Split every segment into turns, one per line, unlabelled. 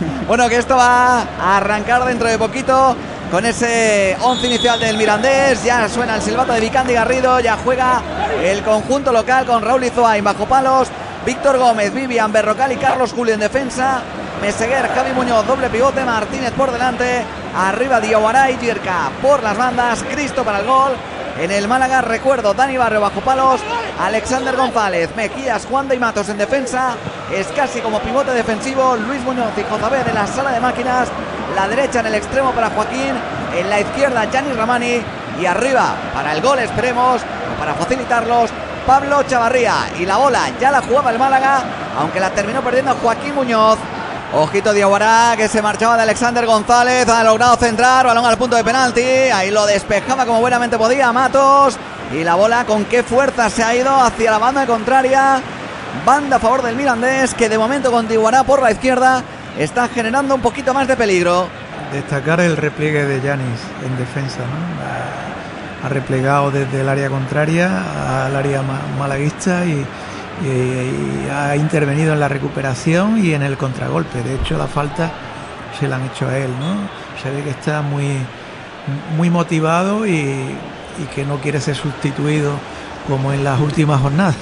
Bueno, que esto va a arrancar dentro de poquito con ese once inicial del Mirandés. Ya suena el silbato de Vicandi Garrido. Ya juega el conjunto local con Raúl Izoain bajo palos. Víctor Gómez, Vivian Berrocal y Carlos Julio en defensa. Meseguer, Javi Muñoz, doble pivote. Martínez por delante. Arriba Diaguaray, Yerka por las bandas. Cristo para el gol. En el Málaga, recuerdo, Dani Barrio bajo palos, Alexander González, Mejías, Juan de Matos en defensa, es casi como pivote defensivo, Luis Muñoz y Jozabed en la sala de máquinas, la derecha en el extremo para Joaquín, en la izquierda Gianni Ramani y arriba para el gol, esperemos, para facilitarlos, Pablo Chavarría y la bola ya la jugaba el Málaga, aunque la terminó perdiendo Joaquín Muñoz. Ojito de Aguará que se marchaba de Alexander González. Ha logrado centrar. Balón al punto de penalti. Ahí lo despejaba como buenamente podía Matos. Y la bola con qué fuerza se ha ido hacia la banda contraria. Banda a favor del Mirandés que de momento con Diguará por la izquierda está generando un poquito más de peligro.
Destacar el repliegue de Yanis en defensa. ha replegado desde el área contraria al área malaguista y y ha intervenido en la recuperación y en el contragolpe. De hecho, la falta se la han hecho a él, ¿no? Se ve que está muy, muy motivado y que no quiere ser sustituido como en las últimas jornadas.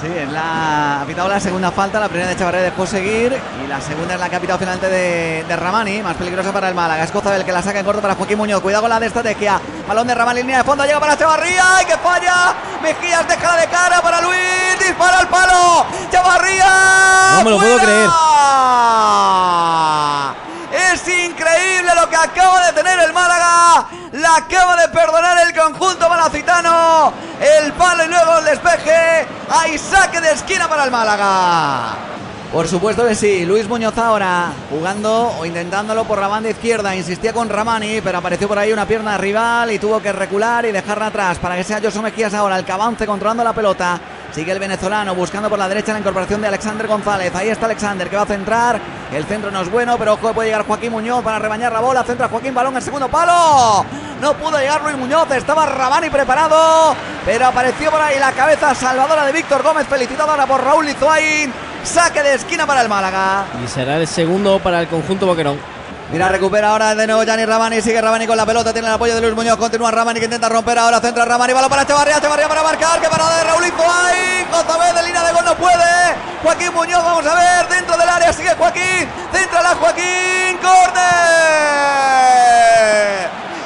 Sí, es la, ha pitado la segunda falta, la primera de Chavarría dejó seguir y la segunda es la que ha pitado finalmente de, de, Ramani, más peligrosa para el Málaga. Es el que la saca en corto para Joaquín Muñoz. Cuidado con la de estrategia. Balón de Ramani, línea de fondo, llega para Chavarría y que falla. Mejías deja de cara para Luis, dispara al palo. Chavarría.
No me lo puedo creer.
Es increíble lo que acaba de tener el Málaga. La acaba de perdonar. El palo y luego el despeje. Hay saque de esquina para el Málaga. Por supuesto que sí, Luis Muñoz ahora jugando o intentándolo por la banda izquierda, insistía con Ramani, pero apareció por ahí una pierna rival y tuvo que recular y dejarla atrás para que sea Josu Mejías ahora el que avance controlando la pelota. Sigue el venezolano buscando por la derecha la incorporación de Alexander González. Ahí está Alexander que va a centrar. El centro no es bueno, pero ojo, puede llegar Joaquín Muñoz para rebañar la bola. Centra Joaquín Balón al segundo palo. No pudo llegar Luis Muñoz, estaba Ramani preparado, pero apareció por ahí la cabeza salvadora de Víctor Gómez, felicitado ahora por Raúl Lizoain. Saque de esquina para el Málaga.
Y será el segundo para el conjunto Boquerón.
Mira, recupera ahora de nuevo Gianni Ramani. Sigue Ramani con la pelota. Tiene el apoyo de Luis Muñoz. Continúa Ramani que intenta romper ahora. Centra Ramani. Balón para Chavarría. Chavarría para marcar. Que parada de Raulito ahí. González de línea de gol no puede. Joaquín Muñoz, vamos a ver. Dentro del área sigue Joaquín la Joaquín. Corner.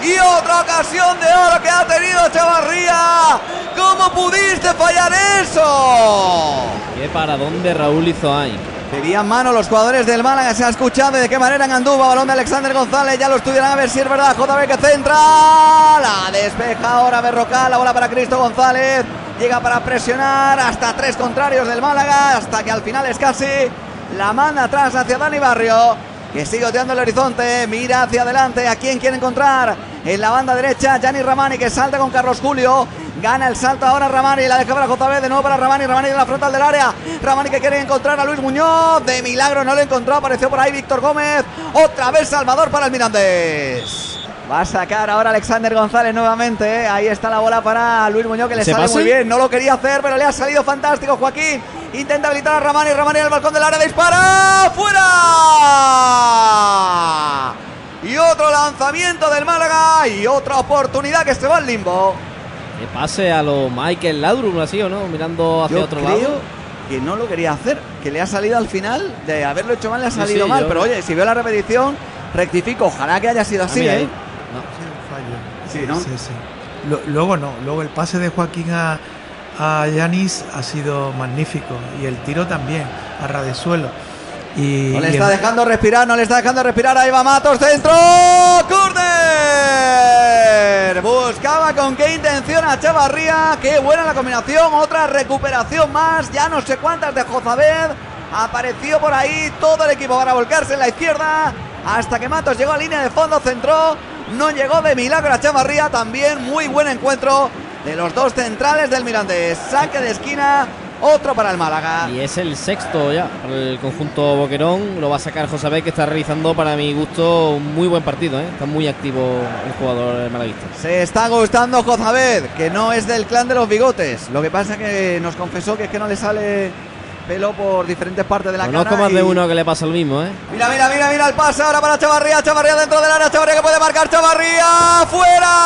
Y otra ocasión de oro que ha tenido Chavarría. ¿Cómo pudiste fallar eso?
Qué para dónde Raúl hizo ahí.
Pedían mano los jugadores del Málaga, se ha escuchado de qué manera en balón de Alexander González, ya lo estudiarán a ver si es verdad, JB que centra, la despeja ahora Berrocal, la bola para Cristo González, llega para presionar hasta tres contrarios del Málaga, hasta que al final es casi la manda atrás hacia Dani Barrio, que sigue oteando el horizonte, mira hacia adelante, a quién quiere encontrar, en la banda derecha, Gianni Ramani que salta con Carlos Julio, Gana el salto ahora Ramani, la deja para JB, de nuevo para Ramani, Ramani de la frontal del área. Ramani que quiere encontrar a Luis Muñoz, de milagro no lo encontró, apareció por ahí Víctor Gómez. Otra vez Salvador para el Mirandés. Va a sacar ahora Alexander González nuevamente. ¿eh? Ahí está la bola para Luis Muñoz que le sale pase? muy bien. No lo quería hacer, pero le ha salido fantástico Joaquín. Intenta habilitar a Ramani. Ramani en el balcón del área. Dispara. ¡Fuera! Y otro lanzamiento del Málaga. Y otra oportunidad que se va al limbo.
Que pase a lo Michael Laudrup, así o no, mirando hacia
Yo
otro
creo
lado.
que no lo quería hacer, que le ha salido al final, de haberlo hecho mal le ha
Sí,
salido
sí,
mal,
yo-
pero oye, si veo la repetición, rectifico, ojalá que haya sido
Ah,
así,
mira
¿eh?
sido un fallo.
Sí, ¿no?
Sí, sí. Lo- luego no, luego el pase de Joaquín a, a Yanis ha sido magnífico y el tiro también a ras de suelo. Y,
No le está dejando respirar, no le está dejando respirar. Ahí va Matos, centro. ¡Corner! Buscaba con qué intención a Chavarría. Qué buena la combinación. Otra recuperación más. Ya no sé cuántas de Jozabed. Apareció por ahí todo el equipo para volcarse en la izquierda. Hasta que Matos llegó a línea de fondo, centró. No llegó de milagro a Chavarría. También muy buen encuentro de los dos centrales del Mirandés. Saque de esquina. Otro para el Málaga.
Y es el sexto ya para el conjunto Boquerón. Lo va a sacar José que está realizando para mi gusto un muy buen partido. ¿eh? Está muy activo el jugador malaguista.
Se está gustando Jozabed, que no es del clan de los bigotes. Lo que pasa que nos confesó que es que no le sale pelo por diferentes partes de la
Conozco
cara.
más de uno que le pasa lo mismo, ¿eh?
Mira, mira, mira, mira el pase ahora para Chavarría. Chavarría dentro del área. Chavarría que puede marcar. Chavarría fuera.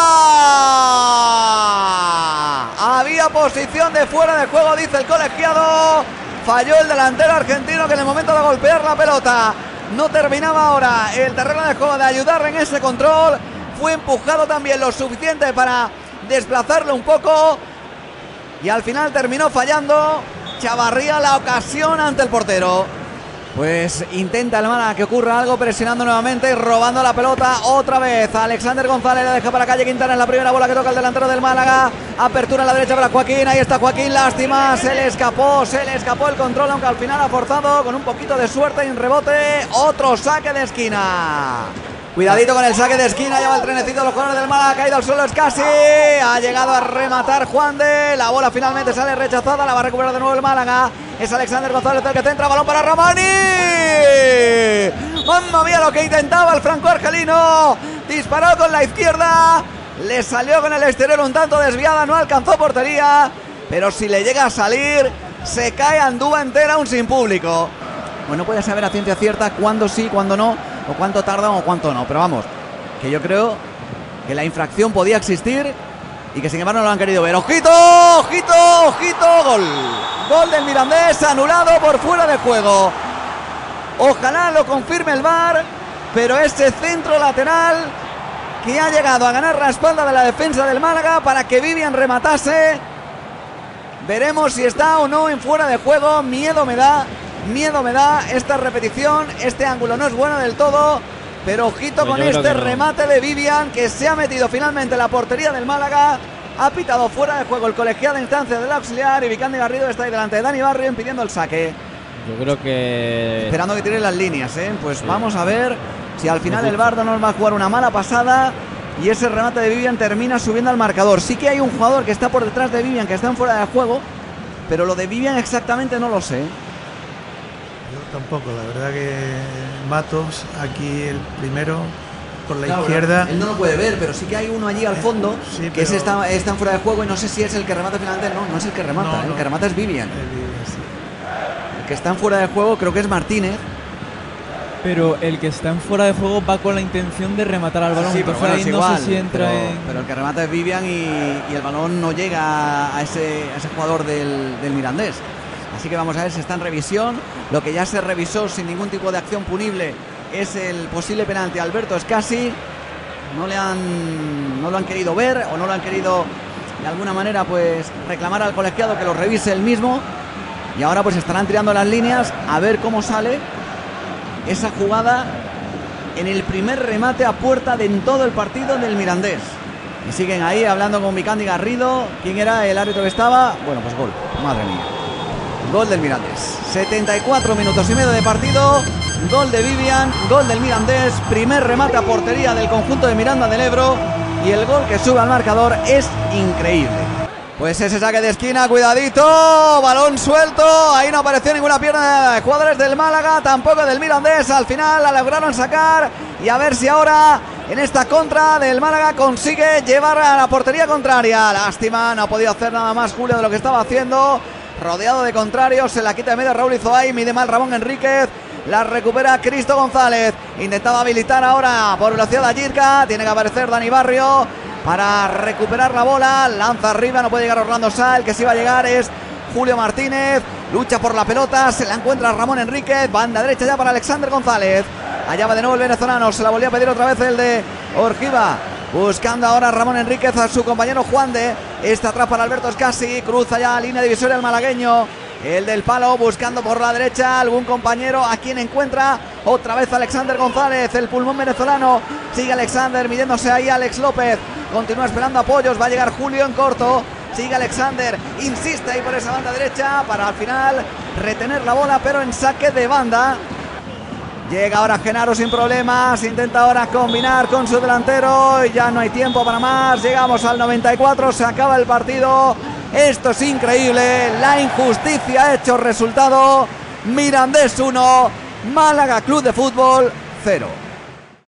Posición de fuera de juego, dice el colegiado. Falló el delantero argentino que en el momento de golpear la pelota no terminaba ahora el terreno de juego de ayudarle en ese control. Fue empujado también lo suficiente para desplazarlo un poco. Y al final terminó fallando Chavarría la ocasión ante el portero. Pues intenta el Málaga que ocurra algo, presionando nuevamente robando la pelota otra vez. Alexander González la deja para calle Quintana en la primera bola que toca el delantero del Málaga. Apertura a la derecha para Joaquín. Ahí está Joaquín, lástima. Se le escapó, se le escapó el control, aunque al final ha forzado con un poquito de suerte y un rebote. Otro saque de esquina. Cuidadito con el saque de esquina, lleva el trenecito de los jugadores del Málaga, ha caído al suelo, es casi, ha llegado a rematar Juan de, la bola finalmente sale rechazada, la va a recuperar de nuevo el Málaga, es Alexander González el que centra, balón para Ramani, mamma mía lo que intentaba el franco argelino, disparó con la izquierda, le salió con el exterior un tanto desviada, no alcanzó portería, pero si le llega a salir, se cae Andúa entera aún sin público. Bueno, puede saber a ciencia cierta cuándo sí, cuándo no, o cuánto tardan o cuánto no. Pero vamos, que yo creo que la infracción podía existir y que sin embargo no lo han querido ver. ¡Ojito! ¡Ojito! ¡Ojito! ¡Gol! Gol del Mirandés anulado por fuera de juego. Ojalá lo confirme el VAR, pero ese centro lateral que ha llegado a ganar la espalda de la defensa del Málaga para que Vivian rematase. Veremos si está o no en fuera de juego. Miedo me da, miedo me da esta repetición. Este ángulo no es bueno del todo. Pero ojito
Pues
con este
no.
remate de Vivian que se ha metido finalmente en la portería del Málaga. Ha pitado fuera de juego el colegiado de instancia del auxiliar y Vicandi Garrido está ahí delante de Dani Barrio impidiendo el saque.
Yo creo que.
Esperando que tiren las líneas, ¿eh? Pues vamos a ver si al final el Bardo nos va a jugar una mala pasada y ese remate de Vivian termina subiendo al marcador. Sí que hay un jugador que está por detrás de Vivian que está en fuera de juego, pero lo de Vivian exactamente no lo sé.
Yo tampoco, la verdad que Matos, aquí el primero por la izquierda.
Él no lo puede ver, pero sí que hay uno allí al fondo
Sí,
que
pero-
ese está, está fuera de juego y no sé si es el que remata finalmente. No, no es el que remata,
No,
¿eh? el
no.
que remata es Vivian.
Eh, sí.
El que está en fuera de juego creo que es Martínez.
Pero el que está en fuera de juego va con la intención de rematar al balón.
Sí, pero bueno,
ahí
es
no
igual,
sé si entra
pero,
en.
pero el que remata es Vivian y, y el balón no llega a ese, a ese jugador del, del Mirandés. Así que vamos a ver si está en revisión. Lo que ya se revisó sin ningún tipo de acción punible es el posible penalti Alberto Escasi. No le han no lo han querido ver o no lo han querido de alguna manera pues reclamar al colegiado que lo revise él mismo. Y ahora pues estarán tirando las líneas a ver cómo sale esa jugada en el primer remate a puerta de en todo el partido del Mirandés. Y siguen ahí hablando con Vicandi Garrido. ¿Quién era el árbitro que estaba? Bueno, pues gol. Madre mía. Gol del Mirandés. 74 minutos y medio de partido. Gol de Vivian, gol del Mirandés. Primer remate a portería del conjunto de Miranda del Ebro. Y el gol que sube al marcador es increíble. Pues ese saque de esquina, cuidadito, balón suelto, ahí no apareció ninguna pierna de jugadores del Málaga, tampoco del Mirandés, al final la lograron sacar y a ver si ahora en esta contra del Málaga consigue llevar a la portería contraria. Lástima, no ha podido hacer nada más Julio de lo que estaba haciendo, rodeado de contrarios, se la quita de medio Raúl Izoay, mide mal Ramón Enríquez, la recupera Cristo González, intentaba habilitar ahora por velocidad a Yirka, tiene que aparecer Dani Barrio para recuperar la bola. Lanza arriba, no puede llegar Orlando Sal. Que sí va a llegar es Julio Martínez. Lucha por la pelota, se la encuentra Ramón Enríquez. Banda derecha ya para Alexander González. Allá va de nuevo el venezolano. Se la volvió a pedir otra vez el de Orgiva. Buscando ahora Ramón Enríquez a su compañero Juan de. Esta atrás para Alberto Escasi. Cruza ya línea divisoria el malagueño. El del palo buscando por la derecha algún compañero a quien encuentra otra vez Alexander González, el pulmón venezolano. Sigue Alexander midiéndose ahí Alex López. Continúa esperando apoyos. Va a llegar Julio en corto. Sigue Alexander. Insiste ahí por esa banda derecha para al final retener la bola, pero en saque de banda. Llega ahora Genaro sin problemas. Intenta ahora combinar con su delantero. Y ya no hay tiempo para más. Llegamos al 94. Se acaba el partido. Esto es increíble. La injusticia ha hecho resultado. Mirandés 1. Málaga Club de Fútbol 0.